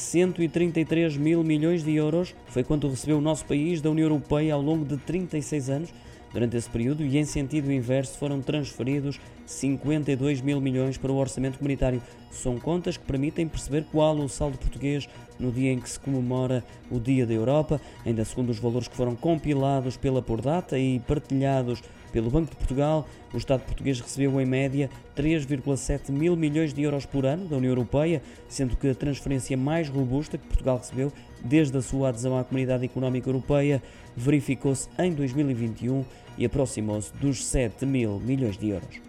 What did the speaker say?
133 mil milhões de euros foi quanto recebeu o nosso país da União Europeia ao longo de 36 anos Durante esse período, e em sentido inverso, foram transferidos 52 mil milhões para o orçamento comunitário. São contas que permitem perceber qual o saldo português no dia em que se comemora o Dia da Europa, ainda segundo os valores que foram compilados pela Pordata e partilhados pelo Banco de Portugal, o Estado português recebeu em média 3,7 mil milhões de euros por ano da União Europeia, sendo que a transferência mais robusta que Portugal recebeu desde a sua adesão à Comunidade Económica Europeia verificou-se em 2021 e aproximou-se dos 7 mil milhões de euros.